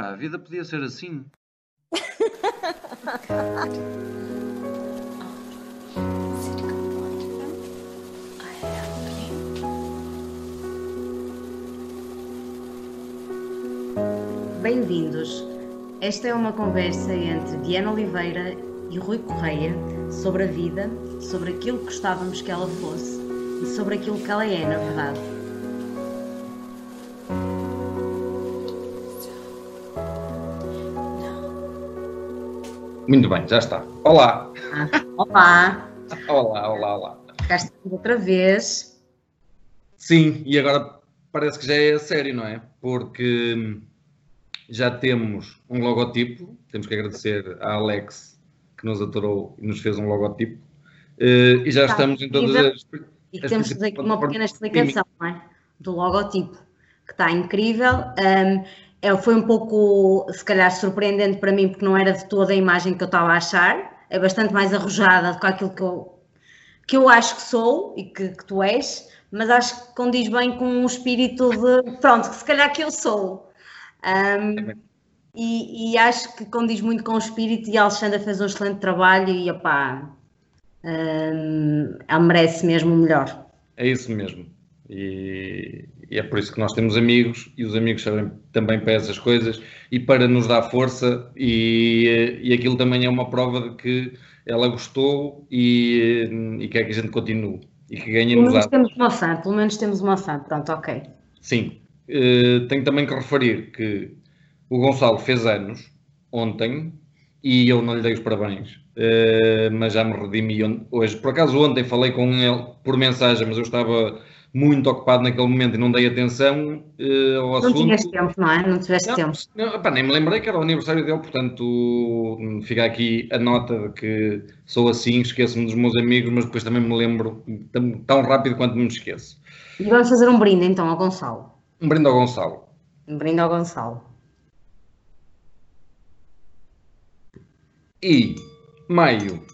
Pá, a vida podia ser assim. Bem-vindos. Esta é uma conversa entre Diana Oliveira e Rui Correia sobre a vida, sobre aquilo que gostávamos que ela fosse e sobre aquilo que ela é, na verdade. Muito bem, já está. Olá! Olá! olá, olá, olá. Cá estamos outra vez. Sim, e agora parece que já é sério, não é? Porque já temos um logotipo, temos que agradecer à Alex que nos aturou e nos fez um logotipo. Uh, e já tá, estamos em todas as. E temos que fazer uma pequena explicação não é? do logotipo, que está incrível. Um, é, foi um pouco, se calhar, surpreendente para mim, porque não era de toda a imagem que eu estava a achar. É bastante mais arrojada do que aquilo que eu, que eu acho que sou e que, que tu és, mas acho que condiz bem com um espírito de, pronto, que se calhar que eu sou. Um, e, e, acho que condiz muito com o espírito e a Alexandra fez um excelente trabalho e opá, um, ela merece mesmo o melhor. É isso mesmo. E, e, é por isso que nós temos amigos e os amigos servem também para essas coisas e para nos dar força e, e aquilo também é uma prova de que ela gostou e, e quer que a gente continue e que ganhemos Pelo menos temos uma fã, pelo menos temos uma fã, pronto, ok. Sim. Uh, tenho também que referir que o Gonçalo fez anos ontem e eu não lhe dei os parabéns, uh, mas já me redimi hoje. Por acaso ontem falei com ele por mensagem, mas eu estava muito ocupado naquele momento e não dei atenção uh, ao assunto. Não tiveste tempo, não é? Não tiveste não, tempo. Não, nem me lembrei que era o aniversário dele, portanto fica aqui a nota de que sou assim, esqueço-me dos meus amigos, mas depois também me lembro tão, tão rápido quanto me esqueço. E vamos fazer um brinde então ao Gonçalo. Um brinde ao Gonçalo. Um brinde ao Gonçalo. E maio.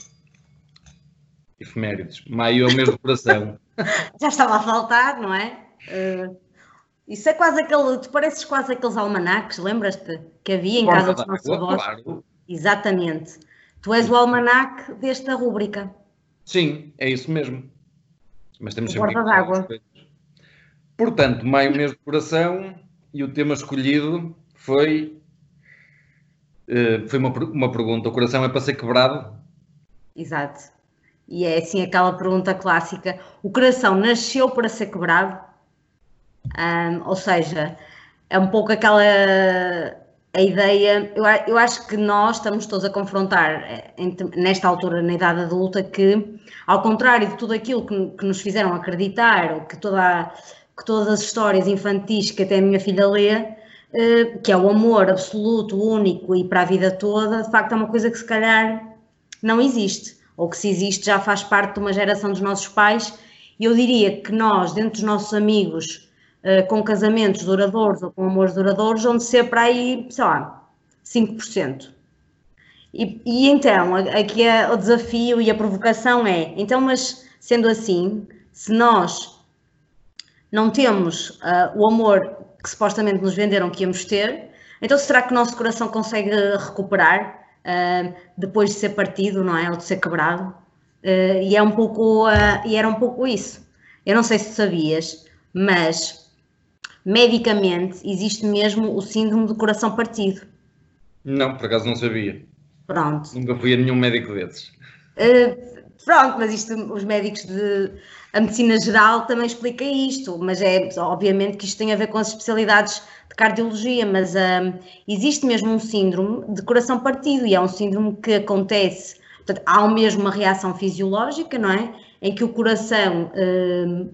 Efemérides. Maio é o mês do coração. Já estava a faltar, não é? Uh, isso é quase aquele. Tu pareces quase aqueles almanaques, lembras-te? Que havia em casa dos nossos avós. Claro. Exatamente. Tu és o almanaque desta rúbrica. Sim, é isso mesmo. Mas temos sempre. Porta d'água. Portanto, maio, mês do coração, e o tema escolhido foi. Uh, foi uma, uma pergunta: o coração é para ser quebrado? Exato. E é assim aquela pergunta clássica: o coração nasceu para ser quebrado? Um, ou seja, é um pouco aquela a ideia. Eu, eu acho que nós estamos todos a confrontar, eh, nesta altura, na idade adulta, que, ao contrário de tudo aquilo que, que nos fizeram acreditar, ou que, toda, que todas as histórias infantis que até a minha filha lê, eh, que é o amor absoluto, único e para a vida toda, de facto é uma coisa que se calhar não existe ou que se existe já faz parte de uma geração dos nossos pais. E eu diria que nós, dentro dos nossos amigos, uh, com casamentos duradouros ou com amores duradouros, vão ser para aí, sei lá, 5%. E, e então, aqui é o desafio e a provocação é, então, mas sendo assim, se nós não temos uh, o amor que supostamente nos venderam que íamos ter, então será que o nosso coração consegue recuperar? Uh, depois de ser partido, não é? Ou de ser quebrado. Uh, e, é um pouco, uh, e era um pouco isso. Eu não sei se sabias, mas medicamente existe mesmo o síndrome do coração partido. Não, por acaso não sabia. Pronto. Nunca fui a nenhum médico desses. Uh, pronto, mas isto, os médicos de a medicina geral também explica isto, mas é obviamente que isto tem a ver com as especialidades cardiologia, mas um, existe mesmo um síndrome de coração partido e é um síndrome que acontece, portanto, há mesmo uma reação fisiológica, não é? Em que o coração, um,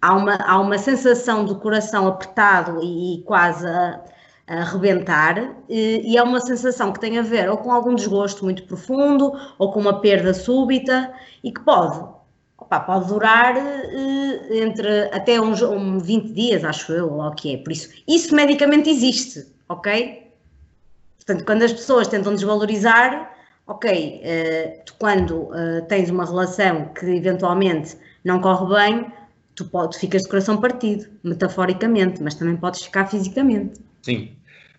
há, uma, há uma sensação do coração apertado e, quase a, a arrebentar, e, e é uma sensação que tem a ver ou com algum desgosto muito profundo ou com uma perda súbita e que pode Pá, pode durar uh, entre até uns um 20 dias, acho eu, ou o que é. Por isso, isso medicamente existe, ok? Portanto, quando as pessoas tentam desvalorizar, ok, uh, tu quando uh, tens uma relação que eventualmente não corre bem, tu, tu ficas de coração partido, metaforicamente, mas também podes ficar fisicamente. Sim,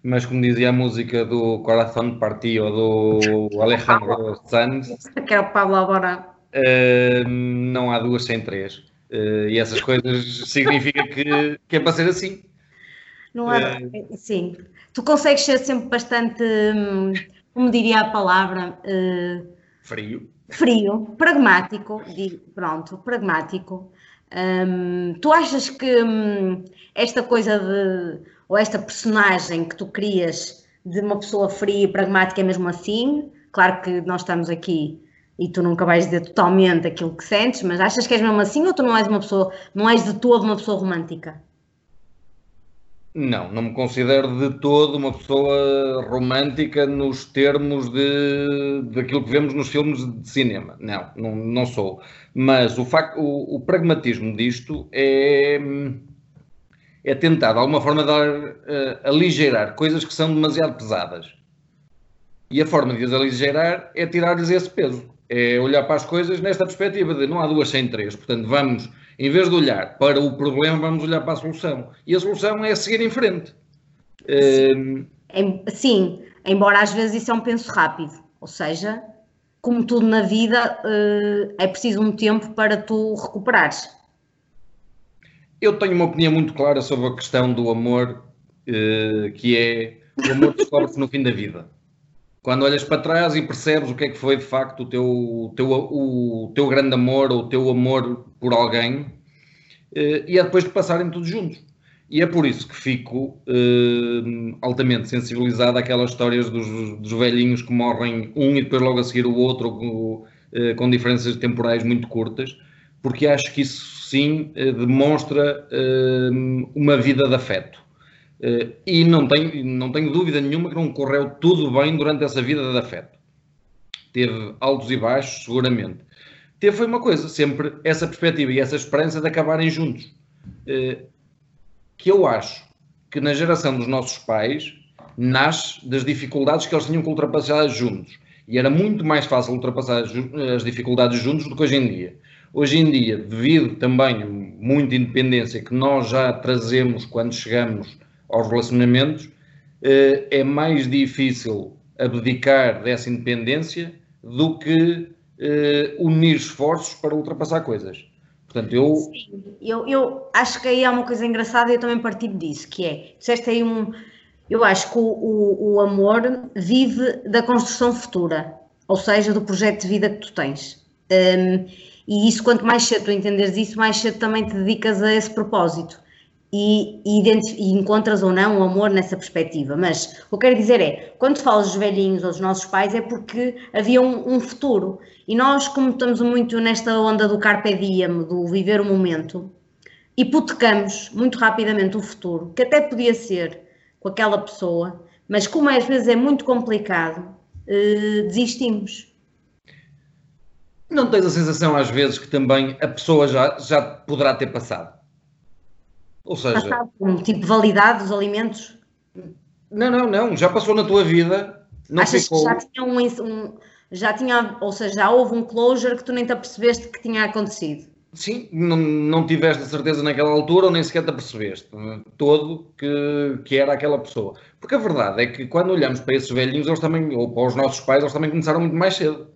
mas como dizia a música do Coração Partido do Alejandro Sanz, que é o Pablo Alborán, uh, não há duas sem três. Uh, e essas coisas significa que, que é para ser assim. Não há, uh, sim. Tu consegues ser sempre bastante, hum, como diria a palavra, frio. Frio, pragmático, digo, pronto, pragmático. Um, tu achas que hum, esta coisa de, ou esta personagem que tu crias de uma pessoa fria e pragmática é mesmo assim? Claro que nós estamos aqui e tu nunca vais dizer totalmente aquilo que sentes, mas achas que és mesmo assim ou tu não és uma pessoa, não és de todo uma pessoa romântica? Não, não me considero de todo uma pessoa romântica nos termos de daquilo que vemos nos filmes de cinema. Não, não, não sou. Mas o, facto, o, o pragmatismo disto é, é tentar, de alguma forma, dar, uh, aligeirar coisas que são demasiado pesadas. E a forma de as aligeirar é tirar-lhes esse peso. É olhar para as coisas nesta perspectiva de não há duas sem três. Portanto, vamos em vez de olhar para o problema, vamos olhar para a solução. E a solução é seguir em frente. Sim, um... sim embora às vezes isso é um penso rápido. Ou seja, como tudo na vida, uh, é preciso um tempo para tu recuperares. Eu tenho uma opinião muito clara sobre a questão do amor, uh, que é o amor descobre-se no fim da vida. Quando olhas para trás e percebes o que é que foi de facto o teu, o teu, o teu grande amor ou o teu amor por alguém, eh, e é depois de passarem todos juntos. E é por isso que fico eh, altamente sensibilizado àquelas histórias dos, dos, velhinhos que morrem um e depois logo a seguir o outro, com, eh, com diferenças temporais muito curtas, porque acho que isso sim demonstra uma vida de afeto. Uh, e não tenho, não tenho dúvida nenhuma que não correu tudo bem durante essa vida de afeto. Teve altos e baixos, seguramente. Teve foi uma coisa, sempre essa perspectiva e essa esperança de acabarem juntos. Uh, que eu acho que na geração dos nossos pais nasce das dificuldades que eles tinham que ultrapassar juntos. E era muito mais fácil ultrapassar as dificuldades juntos do que hoje em dia. Hoje em dia, devido também a muita independência que nós já trazemos quando chegamos aos relacionamentos, eh, é mais difícil abdicar dessa independência do que eh, unir esforços para ultrapassar coisas. Portanto, eu... Sim, eu, eu acho que aí há uma coisa engraçada e eu também partilho disso, que é, disseste aí um... Eu acho que o, o, o amor vive da construção futura, ou seja, do projeto de vida que tu tens. Um, e isso, quanto mais cedo tu entenderes isso, mais cedo também te dedicas a esse propósito e, e, encontras ou não o amor nessa perspectiva. Mas o que eu quero dizer é, quando falas dos velhinhos ou dos nossos pais, é porque havia um, um, futuro. E nós, como estamos muito nesta onda do carpe diem, do viver o momento, hipotecamos muito rapidamente o futuro, que até podia ser com aquela pessoa, mas como às vezes é muito complicado, eh, desistimos. Não tens a sensação às vezes que também a pessoa já, já poderá ter passado? Ou seja. Um tipo validade dos alimentos? Não, não, não. Já passou na tua vida. Não Achas ficou... que já tinha um, um, já tinha, ou seja, já houve um closure que tu nem te apercebeste que tinha acontecido? Sim, não, não tiveste certeza naquela altura ou nem sequer te apercebeste todo que, que era aquela pessoa. Porque a verdade é que quando olhamos para esses velhinhos, eles também, ou para os nossos pais, eles também começaram muito mais cedo.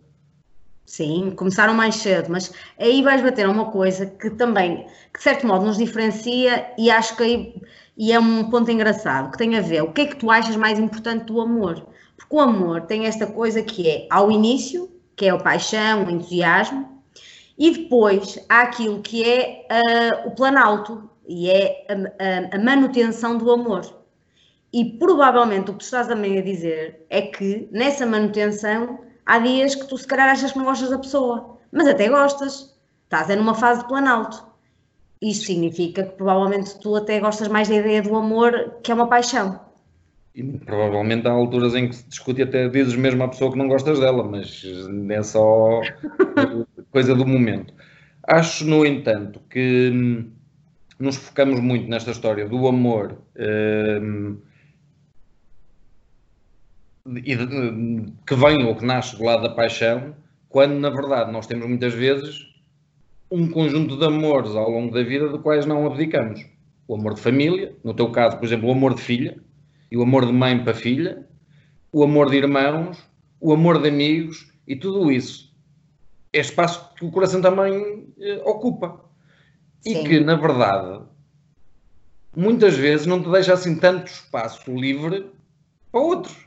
Sim, começaram mais cedo, mas aí vais bater a uma coisa que também, que de certo modo nos diferencia e acho que aí, e é um ponto engraçado, que tem a ver, o que é que tu achas mais importante do amor? Porque o amor tem esta coisa que é ao início, que é a paixão, o entusiasmo, e depois há aquilo que é uh, o planalto, e é a, a, a manutenção do amor. E provavelmente o que tu estás também a dizer é que nessa manutenção há dias que tu se calhar achas que não gostas da pessoa, mas até gostas. Estás é numa fase de planalto. Isto significa que provavelmente tu até gostas mais da ideia do amor que é uma paixão. E provavelmente há alturas em que se discute e até dizes mesmo à pessoa que não gostas dela, mas é só coisa do momento. Acho, no entanto, que hum, nos focamos muito nesta história do amor hum, que vem ou que nasce do lado da paixão, quando na verdade nós temos muitas vezes um conjunto de amores ao longo da vida de quais não abdicamos. O amor de família, no teu caso, por exemplo, o amor de filha, E o amor de mãe para filha, o amor de irmãos, o amor de amigos e tudo isso é espaço que o coração também eh, ocupa. Sim. E que, na verdade, muitas vezes não te deixa assim tanto espaço livre para outros.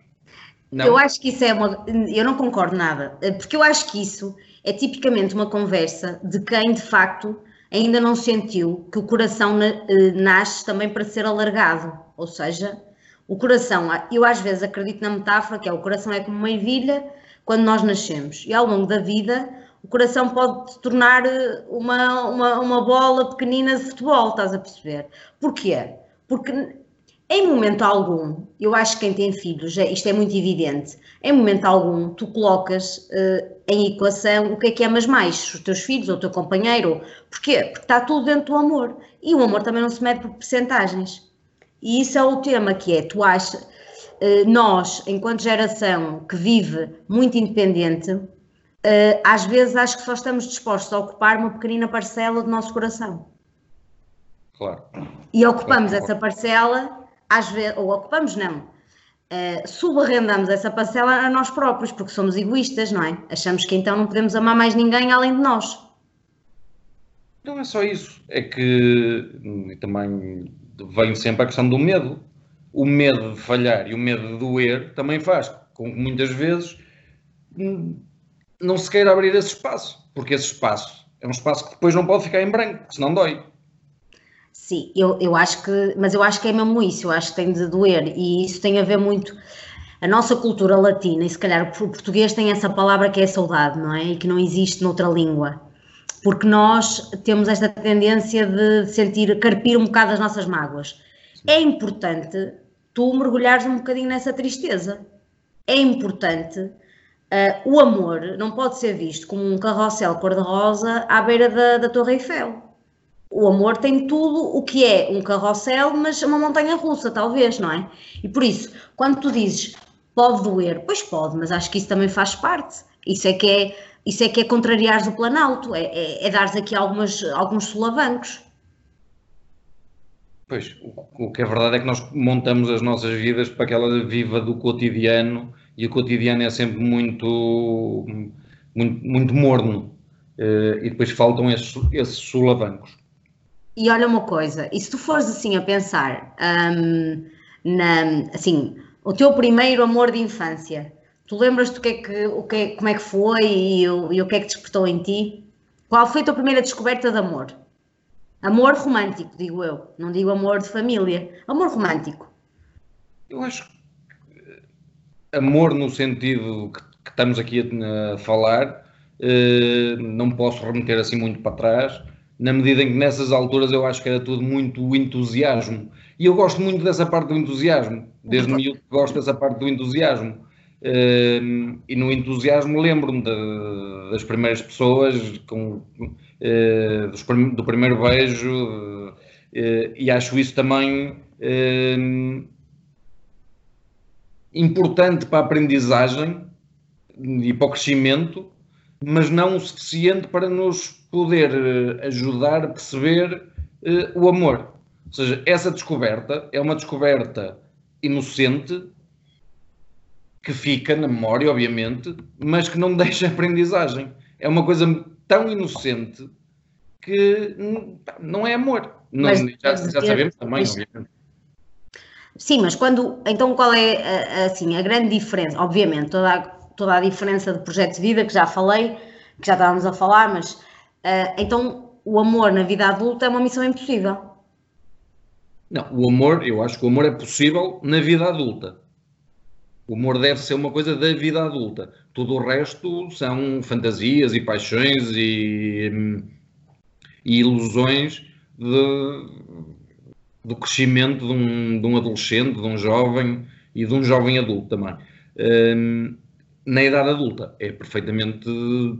Não. Eu acho que isso é uma. Eu não concordo nada, eh, porque eu acho que isso é tipicamente uma conversa de quem de facto ainda não sentiu que o coração eh, nasce também para ser alargado. Ou seja, o coração, eu às vezes acredito na metáfora que é o coração é como uma ervilha quando nós nascemos e ao longo da vida o coração pode se tornar eh, uma, uma, uma bola pequenina de futebol, estás a perceber? Porquê? Porque em momento algum, eu acho que quem tem filhos, é, isto é muito evidente, em momento algum tu colocas uh, em equação o que é que amas mais, os teus filhos ou o teu companheiro. Porquê? Porque está tudo dentro do amor. E o amor também não se mede por percentagens. E isso é o tema que é, tu achas, uh, nós, enquanto geração que vive muito independente, uh, às vezes acho que só estamos dispostos a ocupar uma pequenina parcela do nosso coração. Claro. E ocupamos claro. essa parcela às vezes, ou ocupamos não, uh, subarrendamos essa parcela a nós próprios, porque somos egoístas, não é? Achamos que então não podemos amar mais ninguém além de nós. Não é só isso, é que também vem sempre a questão do medo. O medo de falhar e o medo de doer também faz com que muitas vezes não se queira abrir esse espaço, porque esse espaço é um espaço que depois não pode ficar em branco, senão dói. Sim, eu, eu acho que, mas eu acho que é mesmo isso, eu acho que tem de doer e isso tem a ver muito. A nossa cultura latina, e se calhar o português tem essa palavra que é saudade, não é? E que não existe noutra língua. Porque nós temos esta tendência de sentir, carpir um bocado as nossas mágoas. É importante tu mergulhares um bocadinho nessa tristeza. É importante. Uh, o amor não pode ser visto como um carrossel cor-de-rosa à beira da, da Torre Eiffel o amor tem tudo o que é um carrossel, mas uma montanha russa, talvez, não é? E por isso, quando tu dizes pode doer, pois pode, mas acho que isso também faz parte. Isso é que é, isso é, que é contrariares o planalto, é, é, é dares aqui algumas, alguns solavancos. Pois, o, que é verdade é que nós montamos as nossas vidas para aquela viva do cotidiano e o cotidiano é sempre muito, muito, muito morno. Uh, e depois faltam esses, esses solavancos. E olha uma coisa, e se tu fores assim a pensar, um, na, assim, o teu primeiro amor de infância, tu lembras-te o que é que, o que é, como é que foi e, o, e o que é que despertou em ti? Qual foi a tua primeira descoberta de amor? Amor romântico, digo eu, não digo amor de família, amor romântico. Eu acho que amor no sentido que, que estamos aqui a, a falar, eh, não posso remeter assim muito para trás, na medida em que nessas alturas eu acho que era tudo muito entusiasmo. E eu gosto muito dessa parte do entusiasmo, desde miúdo que gosto dessa parte do entusiasmo. Uh, e no entusiasmo lembro-me das primeiras pessoas, com, uh, dos, do primeiro beijo, uh, e acho isso também importante para a aprendizagem e para o crescimento, mas não o suficiente para nos poder eh, ajudar a perceber uh, o amor. Ou seja, essa descoberta é uma descoberta inocente que fica na memória, obviamente, mas que não deixa aprendizagem. É uma coisa tão inocente que não é amor. Não, mas, já, já, sabemos também, mas, obviamente. Sim, mas quando. Então, qual é assim, a grande diferença? Obviamente, toda a, toda a diferença de projeto de vida que já falei, que já estávamos a falar, mas Uh, então, o amor na vida adulta é uma missão impossível. Não, o amor, eu acho que o amor é possível na vida adulta. O amor deve ser uma coisa da vida adulta. Tudo o resto são fantasias e paixões e, e ilusões de, do crescimento de um, de um, adolescente, de um jovem e de um jovem adulto também. Um, na idade adulta. É perfeitamente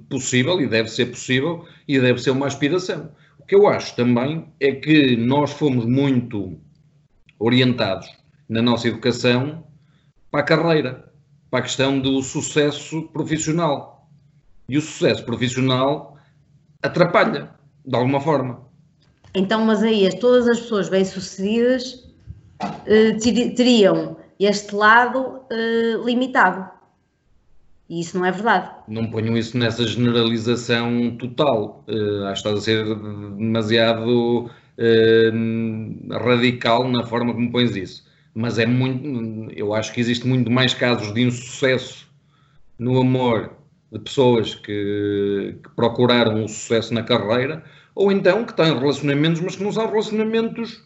possível e deve ser possível e deve ser uma aspiração. O que eu acho também é que nós fomos muito orientados na nossa educação para a carreira, para a questão do sucesso profissional. E o sucesso profissional atrapalha, de alguma forma. Então, mas aí todas as pessoas bem-sucedidas eh, teriam este lado uh, limitado. E isso não é verdade. Não ponham isso nessa generalização total. Uh, acho que estás a ser demasiado uh, radical na forma como pões isso. Mas é muito. Eu acho que existe muito mais casos de insucesso no amor de pessoas que, que procuraram o sucesso na carreira ou então que têm relacionamentos, mas que não são relacionamentos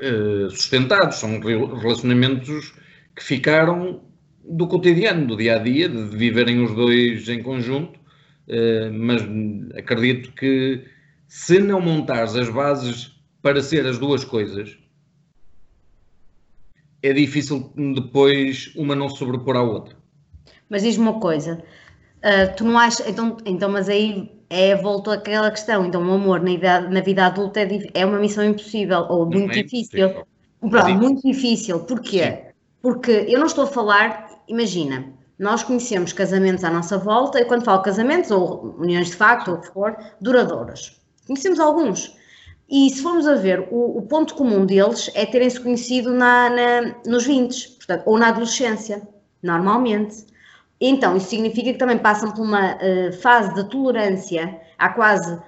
uh, sustentados, são relacionamentos que ficaram do cotidiano, do dia a dia, de viverem os dois em conjunto, uh, mas acredito que se não montares as bases para ser as duas coisas, é difícil depois uma não sobrepor à outra. Mas diz-me uma coisa, uh, tu não achas, então, então mas aí é voltou àquela questão. Então, o amor na, idade, na vida adulta é, é, uma missão impossível ou muito é difícil. Pronto, é muito difícil. Porquê? Sim. Porque eu não estou a falar, imagina, nós conhecemos casamentos à nossa volta, e quando falo casamentos ou uniões de facto, ou o que for, duradouras. Conhecemos alguns. E se formos a ver, o, o ponto comum deles é terem-se conhecido na, na, nos 20, portanto, ou na adolescência, normalmente. Então, isso significa que também passam por uma uh, fase de tolerância, há quase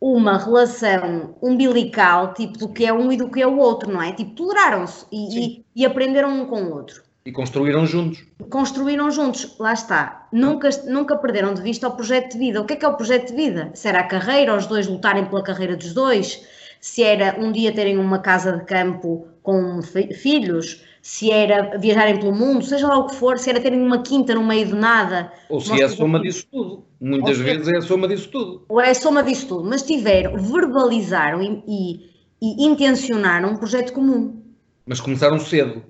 uma relação umbilical, tipo do que é um e do que é o outro, não é? Tipo, toleraram-se e, e, e, aprenderam um com o outro. E construíram juntos. Construíram juntos, lá está. Nunca, nunca perderam de vista o projeto de vida. O que é que é o projeto de vida? Se era a carreira, os dois lutarem pela carreira dos dois, se era um dia terem uma casa de campo com filhos, se era viajarem pelo mundo, seja lá o que for, se era terem uma quinta no meio do nada. Ou se é a soma disso tudo. Muitas vezes é a soma disso tudo. Ou é a soma disso tudo. Mas tiveram, verbalizaram e, e, e intencionaram um projeto comum. Mas começaram cedo.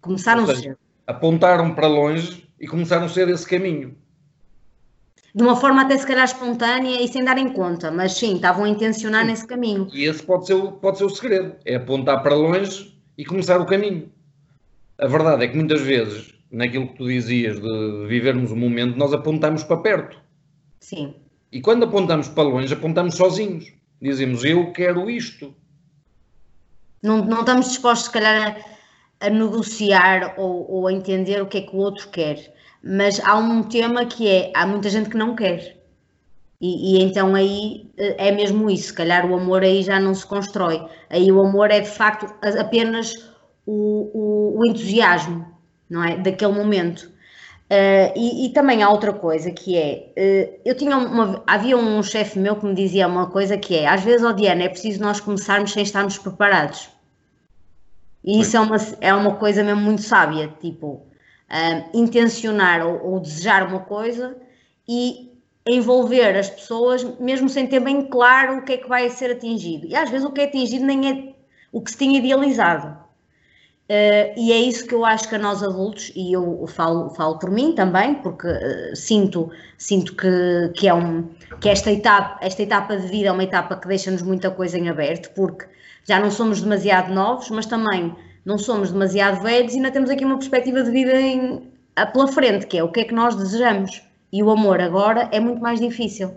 Começaram seja, cedo. Apontaram para longe e começaram cedo esse caminho. De uma forma até se calhar espontânea e sem dar em conta, mas sim, estavam a intencionar sim. nesse caminho. E esse pode ser, pode ser o segredo, é apontar para longe e começar o caminho a verdade é que muitas vezes, naquilo que tu dizias de vivermos o momento, nós apontamos para perto. Sim. E quando apontamos para longe, apontamos sozinhos. Dizemos, eu quero isto. Não, não estamos dispostos, se calhar, a, a negociar ou, ou, a entender o que é que o outro quer. Mas há um tema que é, há muita gente que não quer. E, e, então aí eh, é mesmo isso, se calhar o amor aí já não se constrói. Aí o amor é de facto apenas o, o, o entusiasmo, não é? Daquele momento. Uh, e, e, também há outra coisa que é, uh, eu tinha uma, havia um chefe meu que me dizia uma coisa que é, às vezes, ó Diana, é preciso nós começarmos sem estarmos preparados. E isso é uma, é uma coisa mesmo muito sábia, tipo, uh, intencionar ou, ou, desejar uma coisa e envolver as pessoas mesmo sem ter bem claro o que é que vai ser atingido. E às vezes o que é atingido nem é o que se tinha idealizado. Uh, e é isso que eu acho que a nós adultos, e eu falo, falo por mim também, porque uh, sinto, sinto que, que, é um, que esta, etapa, esta etapa de vida é uma etapa que deixa-nos muita coisa em aberto, porque já não somos demasiado novos, mas também não somos demasiado velhos e ainda temos aqui uma perspectiva de vida em, pela frente, que é o que é que nós desejamos. E o amor agora é muito mais difícil.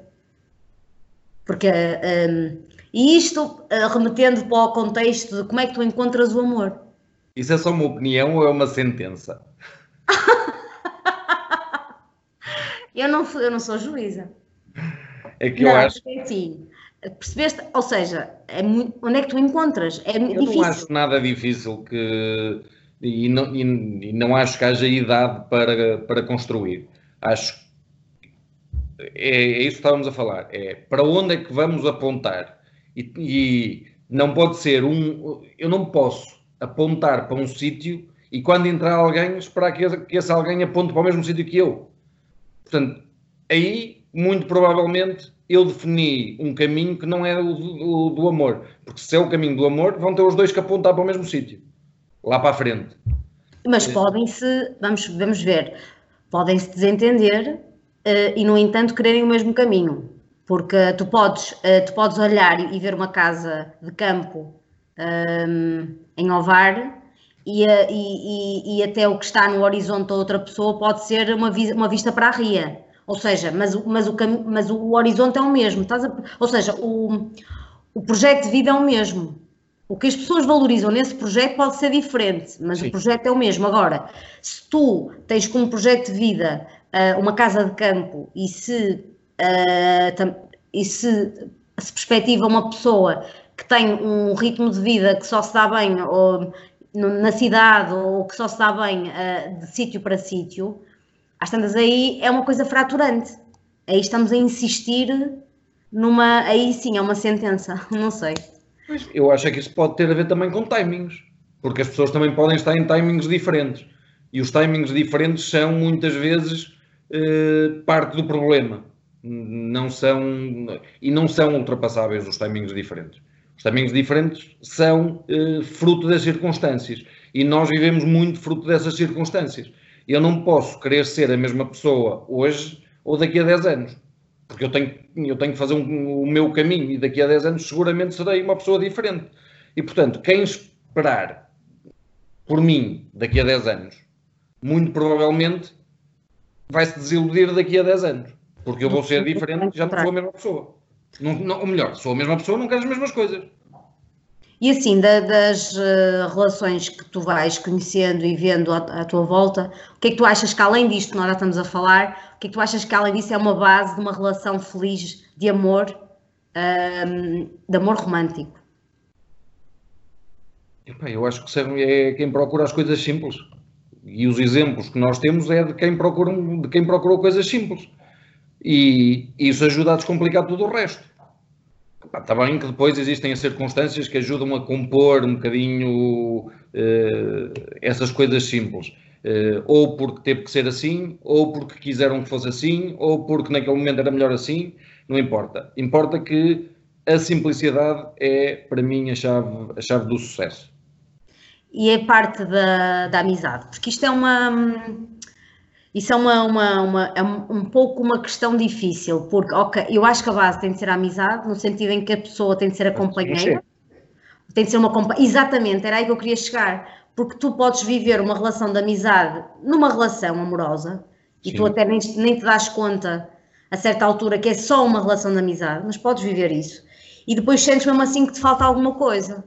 Porque, um, eh, e isto uh, remetendo para o contexto de como é que tu encontras o amor isso é só uma opinião ou é uma sentença? eu, não, eu não sou juíza. É que não, eu acho. É assim, percebeste? Ou seja, é muito, onde é que tu encontras? É eu difícil. não acho nada difícil que. E não, e, e não acho que haja idade para, para construir. Acho é, é, isso que estávamos a falar. É para onde é que vamos apontar? E, e, não pode ser um. Eu não posso apontar para um sítio e quando entrar alguém, esperar que esse, que esse alguém aponte para o mesmo sítio que eu. Portanto, aí, muito provavelmente, eu defini um caminho que não é o do, do, amor. Porque se é o caminho do amor, vão ter os dois que apontar para o mesmo sítio. Lá para a frente. Mas podem-se, vamos, vamos ver, podem-se desentender uh, e, no entanto, quererem o mesmo caminho. Porque tu podes, uh, tu podes olhar e ver uma casa de campo um, em Ovar e, e, e, e, até o que está no horizonte da outra pessoa pode ser uma, uma vista para a ria. Ou seja, mas, mas, o, mas o horizonte é o mesmo. A, ou seja, o, o projeto de vida é o mesmo. O que as pessoas valorizam nesse projeto pode ser diferente, mas Sim. o projeto é o mesmo. Agora, se tu tens como projeto de vida uh, uma casa de campo e se, uh, e se se perspectiva uma pessoa que tem um ritmo de vida que só se dá bem ou, na cidade ou que só se dá bem uh, de sítio para sítio, às tantas aí é uma coisa fraturante. Aí estamos a insistir numa. Aí sim é uma sentença, não sei. Eu acho que isso pode ter a ver também com timings, porque as pessoas também podem estar em timings diferentes. E os timings diferentes são muitas vezes eh, parte do problema. Não são e não são ultrapassáveis os timings diferentes. Os timings diferentes são eh, fruto das circunstâncias e nós vivemos muito fruto dessas circunstâncias. Eu não posso querer ser a mesma pessoa hoje ou daqui a 10 anos porque eu tenho, eu tenho que fazer um, o meu caminho e daqui a 10 anos seguramente serei uma pessoa diferente. E portanto, quem esperar por mim daqui a 10 anos, muito provavelmente vai se desiludir daqui a 10 anos, porque eu vou ser diferente, já não sou a mesma pessoa. Não, não, ou melhor, sou a mesma pessoa, não quero as mesmas coisas. E assim, da, das uh, relações que tu vais conhecendo e vendo à, à, tua volta, o que é que tu achas que além disto, nós já estamos a falar, o que é que tu achas que além disso é uma base de uma relação feliz de amor, uh, de amor romântico? eu acho que é quem procura as coisas simples. E os exemplos que nós temos é de quem, procura, de quem procurou coisas simples. E isso ajuda a descomplicar tudo o resto. Está bem que depois existem as circunstâncias que ajudam a compor um bocadinho uh, essas coisas simples. Uh, ou porque teve que ser assim, ou porque quiseram que fosse assim, ou porque naquele momento era melhor assim, não importa. Importa que a simplicidade é, para mim, a chave, a chave do sucesso. E é parte da, da amizade, porque isto é uma isso é uma, uma, uma, é um pouco uma questão difícil, porque okay, eu acho que a base tem de ser a amizade, no sentido em que a pessoa tem de ser a companheira, tem de ser uma companheira. Exatamente, era aí que eu queria chegar, porque tu podes viver uma relação de amizade numa relação amorosa e Sim. tu até nem, nem te das conta a certa altura que é só uma relação de amizade, mas podes viver isso. E depois sentes mesmo assim que te falta alguma coisa.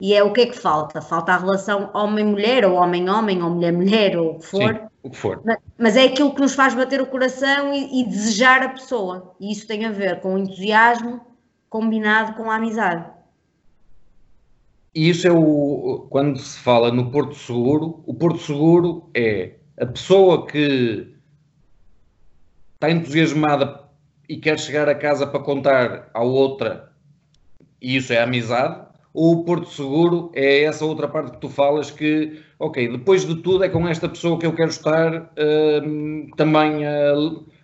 E é o que é que falta? Falta a relação homem-mulher, ou homem-homem, ou mulher-mulher, ou o que for. Sim o que for. Mas é aquilo que nos faz bater o coração e, e, desejar a pessoa. E isso tem a ver com o entusiasmo combinado com a amizade. E isso é o. Quando se fala no Porto Seguro, o Porto Seguro é a pessoa que está entusiasmada e quer chegar a casa para contar à outra, e isso é amizade, o Porto Seguro é essa outra parte que tu falas que, ok, depois de tudo é com esta pessoa que eu quero estar uh, também a,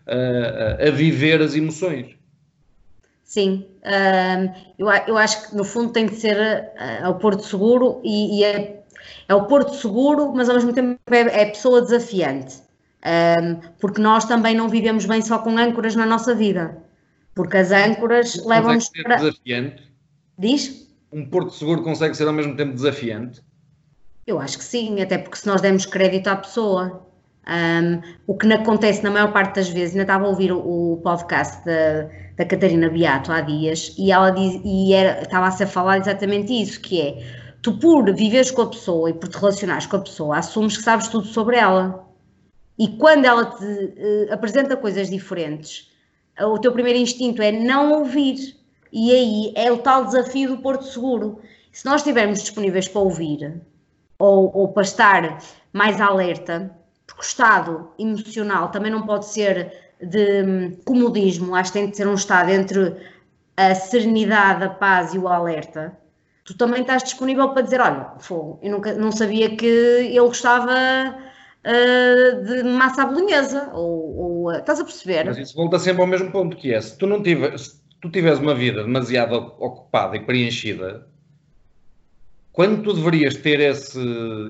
a, a, viver as emoções. Sim, uh, eu, eu acho que no fundo tem de ser uh, o Porto Seguro e, e é, é, o Porto Seguro, mas ao mesmo tempo é, é pessoa desafiante, um, porque nós também não vivemos bem só com âncoras na nossa vida, porque as âncoras levam-nos para... desafiante? Diz? Um porto seguro consegue ser ao mesmo tempo desafiante? Eu acho que sim, até porque se nós demos crédito à pessoa, um, o que acontece na maior parte das vezes, ainda estava a ouvir o, o podcast da, da Catarina Beato há dias e ela diz, e era, estava a falar exatamente isso, que é tu por viveres com a pessoa e por te relacionares com a pessoa, assumes que sabes tudo sobre ela. E quando ela te uh, apresenta coisas diferentes, o teu primeiro instinto é não ouvir e aí é o tal desafio do Porto Seguro. Se nós estivermos disponíveis para ouvir ou, ou para estar mais alerta, porque o estado emocional também não pode ser de hum, comodismo, acho que tem de ser um estado entre a serenidade, a paz e o alerta. Tu também estás disponível para dizer: olha, fogo, eu nunca, não sabia que ele gostava uh, de massa à bolonhesa, ou, ou, estás a perceber? Mas isso volta sempre ao mesmo ponto que é: se tu não tiveres, tu tiveres uma vida demasiado ocupada e preenchida, quando tu deverias ter esse,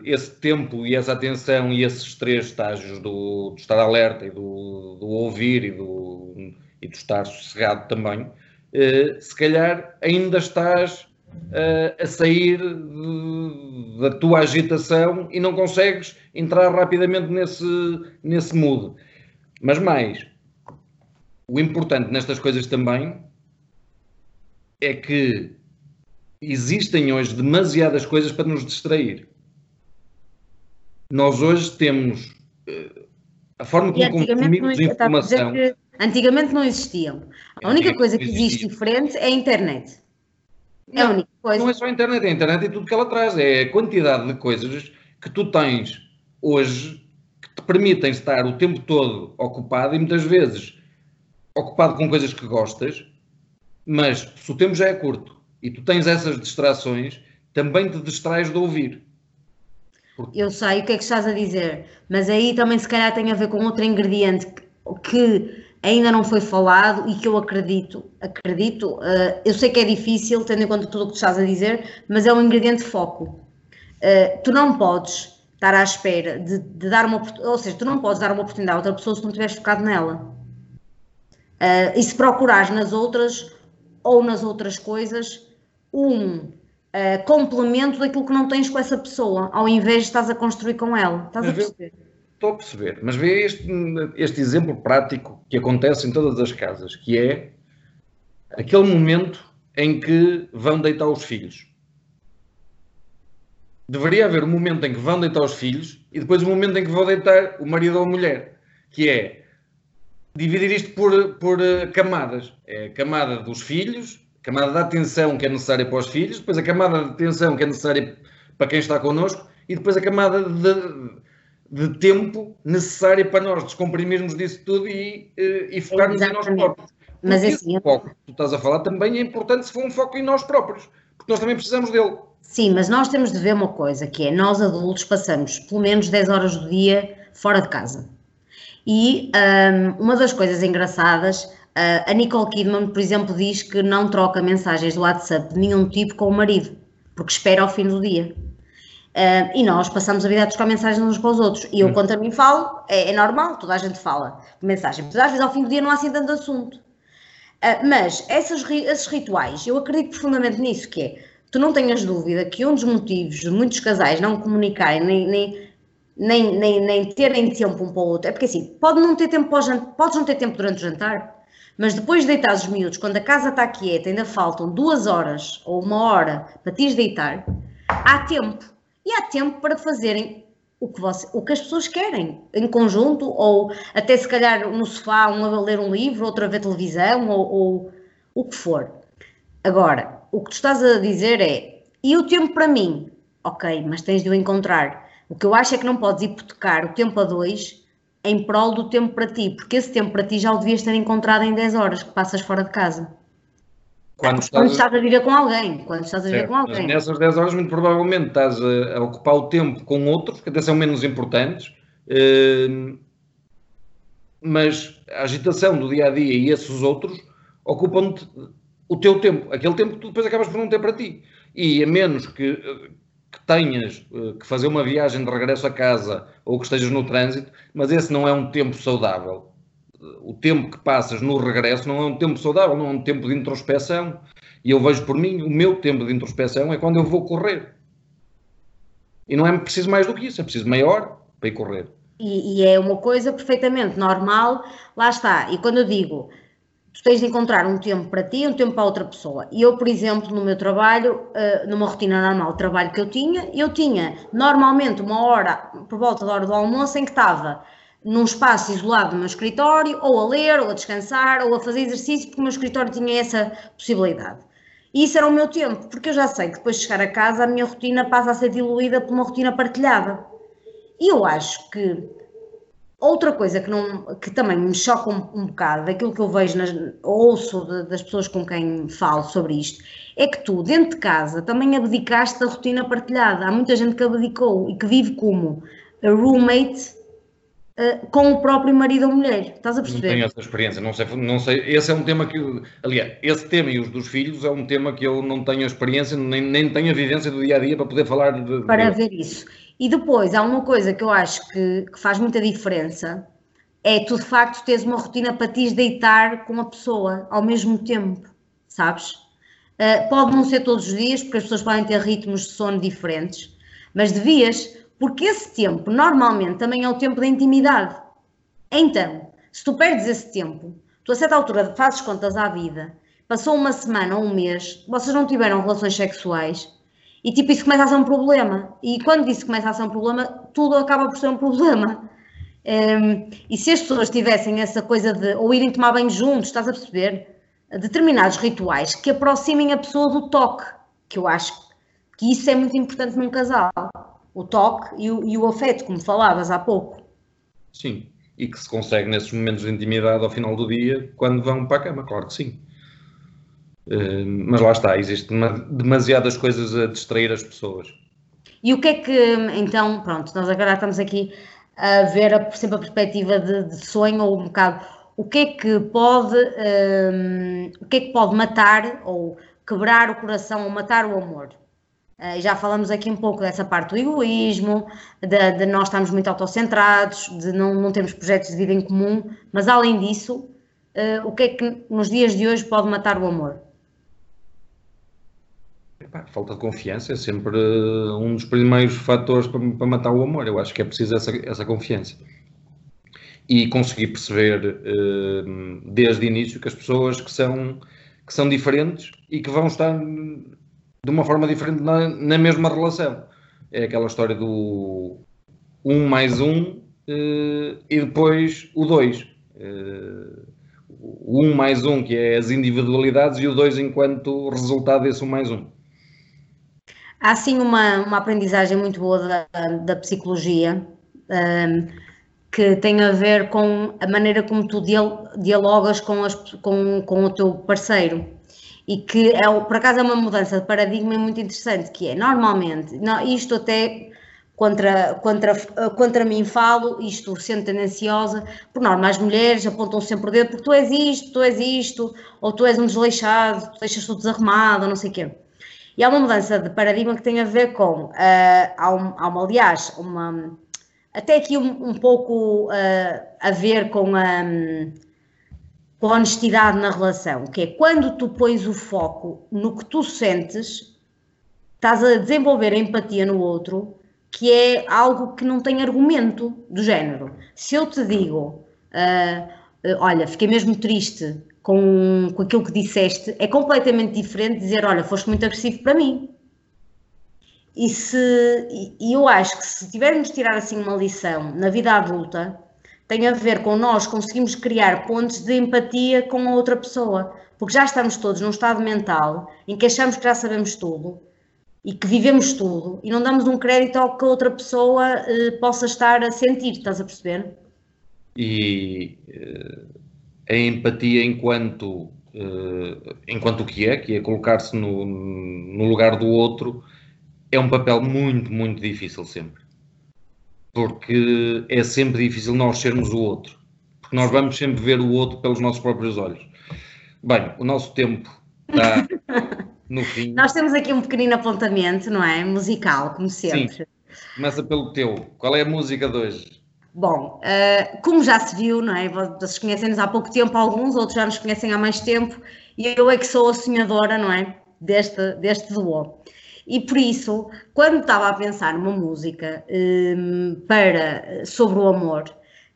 esse tempo e essa atenção e esses três estágios do, do estar alerta e do, do, ouvir e do, e do estar sossegado também, eh, se calhar ainda estás eh, a sair de, da tua agitação e não consegues entrar rapidamente nesse, nesse mood. Mas mais, o importante nestas coisas também é que existem hoje demasiadas coisas para nos distrair. Nós hoje temos uh, a forma como consumimos informação. antigamente não existiam. A única coisa que existe diferente é a internet. É não, a única coisa. Não é só a internet, é a internet e tudo que ela traz. É a quantidade de coisas que tu tens hoje que te permitem estar o tempo todo ocupado e muitas vezes ocupado com coisas que gostas, mas se o tempo já é curto e tu tens essas distrações, também te distrais de ouvir. Eu sei o que é que estás a dizer, mas aí também se calhar tem a ver com outro ingrediente que, ainda não foi falado e que eu acredito, acredito, uh, eu sei que é difícil, tendo em conta tudo o que estás a dizer, mas é um ingrediente foco. Uh, tu não podes estar à espera de, de, dar uma ou seja, tu não podes dar uma oportunidade a outra pessoa se não estiveres focado nela. Uh, e se procurares nas outras ou nas outras coisas um uh, complemento daquilo que não tens com essa pessoa, ao invés de estás a construir com ela. Estás mas a perceber? Estou a perceber, mas vê este, este exemplo prático que acontece em todas as casas, que é aquele momento em que vão deitar os filhos deveria haver um momento em que vão deitar os filhos e depois um momento em que vão deitar o marido ou a mulher, que é dividir isto por, por eh, camadas. É a camada dos filhos, a camada da atenção que é necessária para os filhos, depois a camada de atenção que é necessária para quem está connosco e depois a camada de, de tempo necessária para nós descomprimirmos disso tudo e, eh, e focarmos Exatamente. em nós próprios. Mas esse foco que tu estás a falar também é importante se for um foco em nós próprios, porque nós também precisamos dele. Sim, mas nós temos de ver uma coisa, que é nós adultos passamos pelo menos 10 horas do dia fora de casa. E um, uma das coisas engraçadas, uh, a Nicole Kidman, por exemplo, diz que não troca mensagens do WhatsApp de nenhum tipo com o marido, porque espera ao fim do dia. Uh, e nós passamos a vida a trocar mensagens uns para os outros. E eu, hum. quando a mim falo, é, é, normal, toda a gente fala mensagem. Mas às vezes ao fim do dia não há assim tanto assunto. Uh, mas essas, esses rituais, eu acredito profundamente nisso, que é tu não tenhas dúvida que um dos motivos de muitos casais não comunicarem nem, nem, nem, nem, nem terem tempo um para o outro é porque assim, pode não ter tempo para jantar, podes não ter tempo durante o jantar, mas depois de deitar os miúdos, quando a casa está quieta, ainda faltam duas horas ou uma hora para te deitar, há tempo. E há tempo para fazerem o que, você, o que as pessoas querem, em conjunto, ou até se calhar no sofá, um a ler um livro, outro a ver televisão, ou, ou o que for. Agora, o que tu estás a dizer é, e o tempo para mim? Ok, mas tens de o encontrar. O que eu acho é que não podes hipotecar o tempo a dois em prol do tempo para ti, porque esse tempo para ti já o devias ter encontrado em 10 horas que passas fora de casa. Quando, estás, quando estás, a viver com alguém. Quando estás a viver com alguém. nessas 10 horas, muito provavelmente estás a, ocupar o tempo com outros, que até são menos importantes, uh, mas a agitação do dia a dia e esses outros ocupam-te o teu tempo, aquele tempo que tu depois acabas por não ter para ti. E a menos que, que tenhas eh, que fazer uma viagem de regresso a casa ou que estejas no trânsito, mas esse não é um tempo saudável. O tempo que passas no regresso não é um tempo saudável, não é um tempo de introspeção. E eu vejo por mim, o meu tempo de introspeção é quando eu vou correr. E não é preciso mais do que isso, é preciso maior para ir correr. E, e, é uma coisa perfeitamente normal, lá está. E quando eu digo tu tens de encontrar um tempo para ti e um tempo para outra pessoa. E eu, por exemplo, no meu trabalho, eh, numa rotina normal de trabalho que eu tinha, eu tinha normalmente uma hora, por volta da hora do almoço, em que estava num espaço isolado do meu escritório, ou a ler, ou a descansar, ou a fazer exercício, porque o meu escritório tinha essa possibilidade. E isso era o meu tempo, porque eu já sei que depois de chegar a casa a minha rotina passa a ser diluída por uma rotina partilhada. E eu acho que Outra coisa que, não, que também me choca um, um bocado, daquilo que eu vejo, nas, ouço de, das pessoas com quem falo sobre isto, é que tu, dentro de casa, também abdicaste da rotina partilhada. Há muita gente que abdicou e que vive como roommate uh, com o próprio marido ou mulher. Estás a perceber? Não tenho essa experiência, não sei, não sei. Esse é um tema que, aliás, esse tema e os dos filhos é um tema que eu não tenho experiência, nem, nem tenho a vivência do dia a dia para poder falar de. Para ver isso. E depois há uma coisa que eu acho que, que, faz muita diferença, é tu de facto teres uma rotina para te deitar com a pessoa ao mesmo tempo, sabes? Uh, pode não ser todos os dias, porque as pessoas podem ter ritmos de sono diferentes, mas devias, porque esse tempo normalmente também é o tempo da intimidade. Então, se tu perdes esse tempo, tu a certa altura fazes contas à vida, passou uma semana ou um mês, vocês não tiveram relações sexuais e tipo isso começa a ser um problema. E quando isso começa a ser um problema, tudo acaba por ser um problema. Um, e se as pessoas tivessem essa coisa de ou irem tomar banho juntos, estás a perceber? Determinados rituais que aproximem a pessoa do toque, que eu acho que isso é muito importante num casal. O toque e o, e o afeto, como falavas há pouco. Sim, e que se consegue nesses momentos de intimidade ao final do dia, quando vão para a cama, claro que sim. Uh, mas lá está, existem demasiadas coisas a distrair as pessoas. E o que é que, então, pronto, nós agora estamos aqui a ver a, sempre a perspectiva de, de sonho ou um bocado o que é que pode um, o que é que pode matar ou quebrar o coração ou matar o amor uh, já falamos aqui um pouco dessa parte do egoísmo de, de, nós estarmos muito autocentrados de não, não termos projetos de vida em comum mas além disso uh, o que é que nos dias de hoje pode matar o amor falta de confiança é sempre um dos primeiros fatores para, para, matar o amor. Eu acho que é preciso essa, essa confiança. E conseguir perceber uh, desde o início que as pessoas que são, que são diferentes e que vão estar de uma forma diferente na, na mesma relação. É aquela história do um mais um uh, e depois o dois. O um mais um, que é as individualidades, e o dois enquanto resultado desse um mais um. Há sim uma, uma aprendizagem muito boa da, da psicologia um, que tem a ver com a maneira como tu dialogas com, as, com, com o teu parceiro e que é, por acaso é uma mudança de paradigma muito interessante, que é normalmente, não, isto até contra, contra, contra mim falo, isto sendo tendenciosa, por norma as mulheres apontam sempre o dedo porque tu és isto, tu és isto, ou tu és um desleixado, tu deixas tudo desarrumado, não sei o quê. E há uma mudança de paradigma que tem a ver com, uh, há, um, há, uma, aliás, uma, até aqui um, um pouco uh, a ver com a, com a honestidade na relação, que é quando tu pões o foco no que tu sentes, estás a desenvolver a empatia no outro, que é algo que não tem argumento do género. Se eu te digo, uh, olha, fiquei mesmo triste com, com aquilo que disseste, é completamente diferente dizer, olha, foste muito agressivo para mim. E, se, e eu acho que se tivermos de tirar assim uma lição na vida adulta, tem a ver com nós conseguimos criar pontos de empatia com a outra pessoa, porque já estamos todos num estado mental em que achamos que já sabemos tudo e que vivemos tudo e não damos um crédito ao que a outra pessoa eh, possa estar a sentir, estás a perceber? E uh a empatia enquanto, uh, enquanto o que é, que é colocar-se no, no lugar do outro, é um papel muito, muito difícil sempre. Porque é sempre difícil nós sermos o outro. Porque nós vamos sempre ver o outro pelos nossos próprios olhos. Bem, o nosso tempo está no fim. Nós temos aqui um pequenino apontamento, não é? Musical, como sempre. Sim. Começa pelo teu. Qual é a música de hoje? Bom, uh, como já se viu, não é? Vocês conhecem-nos há pouco tempo, alguns, outros já nos conhecem há mais tempo, e eu é que sou a sonhadora, não é? Deste, deste duo. E por isso, quando estava a pensar numa música um, para, sobre o amor,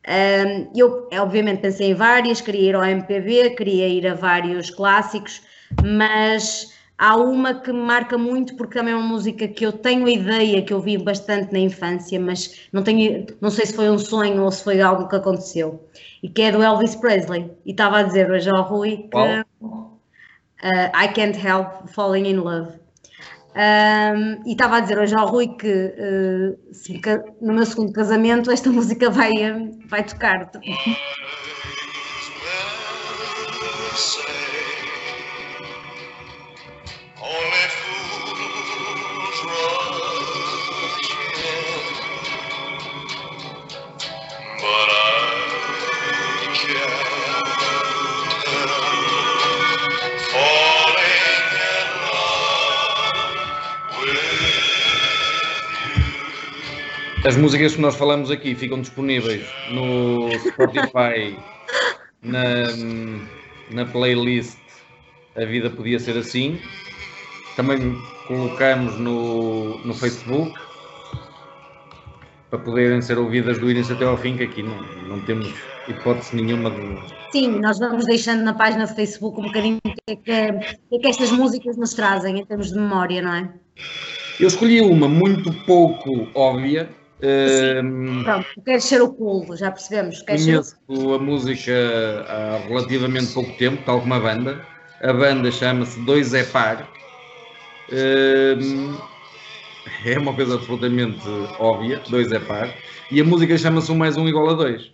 um, eu obviamente pensei em várias, queria ir ao MPB, queria ir a vários clássicos, mas Há uma que me marca muito porque também é uma música que eu tenho a ideia que eu vi bastante na infância, mas não tenho, não sei se foi um sonho ou se foi algo que aconteceu. E que é do Elvis Presley. E estava a dizer hoje ao Rui que uh, I can't help falling in love. Um, e estava a dizer hoje ao Rui que uh, se, no meu segundo casamento esta música vai, vai tocar. As músicas que nós falamos aqui ficam disponíveis no Spotify, na, na playlist A Vida Podia Ser Assim. Também colocamos no, no Facebook para poderem ser ouvidas do início até ao fim, que aqui não, não temos hipótese nenhuma de. Sim, nós vamos deixando na página do Facebook um bocadinho que, é que, que, é que estas músicas nos trazem em termos de memória, não é? Eu escolhi uma muito pouco óbvia. Pronto, queres ser o cool, já percebemos. Conheço ser... a música há relativamente pouco tempo, tal como a banda. A banda chama-se Dois é Par. É uma coisa absolutamente óbvia, dois é par. E a música chama-se um mais um igual a dois.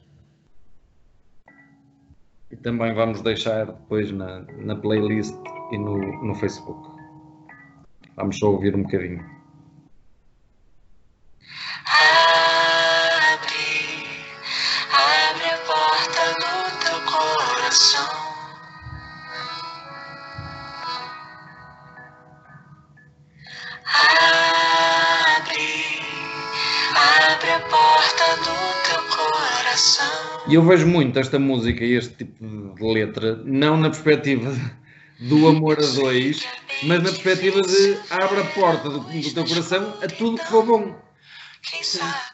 E também vamos deixar depois na, na playlist e no, no Facebook. Vamos só ouvir um bocadinho. E eu vejo muito esta música e este tipo de letra, não na perspectiva do amor a dois, mas na perspectiva de abre a porta do, do teu coração a tudo que for bom.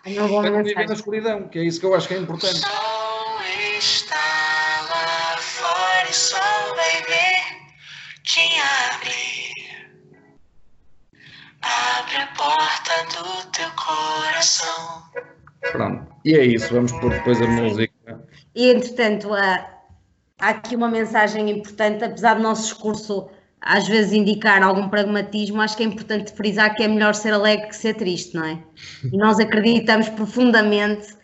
Não vou Para viver na escuridão, que é isso que eu acho que é importante. está lá fora e só vai ver quem abre. Abre a porta do teu coração. Pronto, e é isso, vamos pôr depois a música. E, entretanto, há, há aqui uma mensagem importante, apesar do nosso discurso às vezes indicar algum pragmatismo, acho que é importante frisar que é melhor ser alegre que ser triste, não é? E nós acreditamos profundamente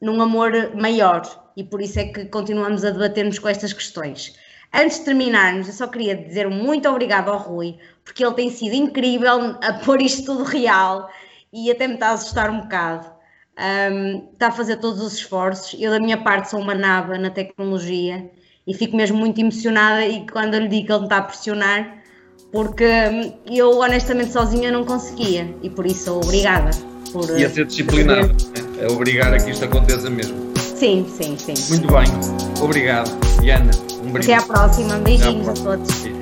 num amor maior e por isso é que continuamos a debatermos com estas questões. Antes de terminarmos, eu só queria dizer muito obrigado ao Rui, porque ele tem sido incrível a pôr isto tudo real e até me está a assustar um bocado um, está a fazer todos os esforços. Eu, da minha parte, sou uma nava na tecnologia e fico mesmo muito emocionada. E quando eu lhe digo que ele me está a pressionar, porque eu honestamente sozinha não conseguia e por isso obrigada. Por, e a ser disciplinada, né? é obrigar a que isto aconteça mesmo. Sim, sim, sim. Muito bem, obrigado. Diana, um Até à próxima, beijinhos à a todos.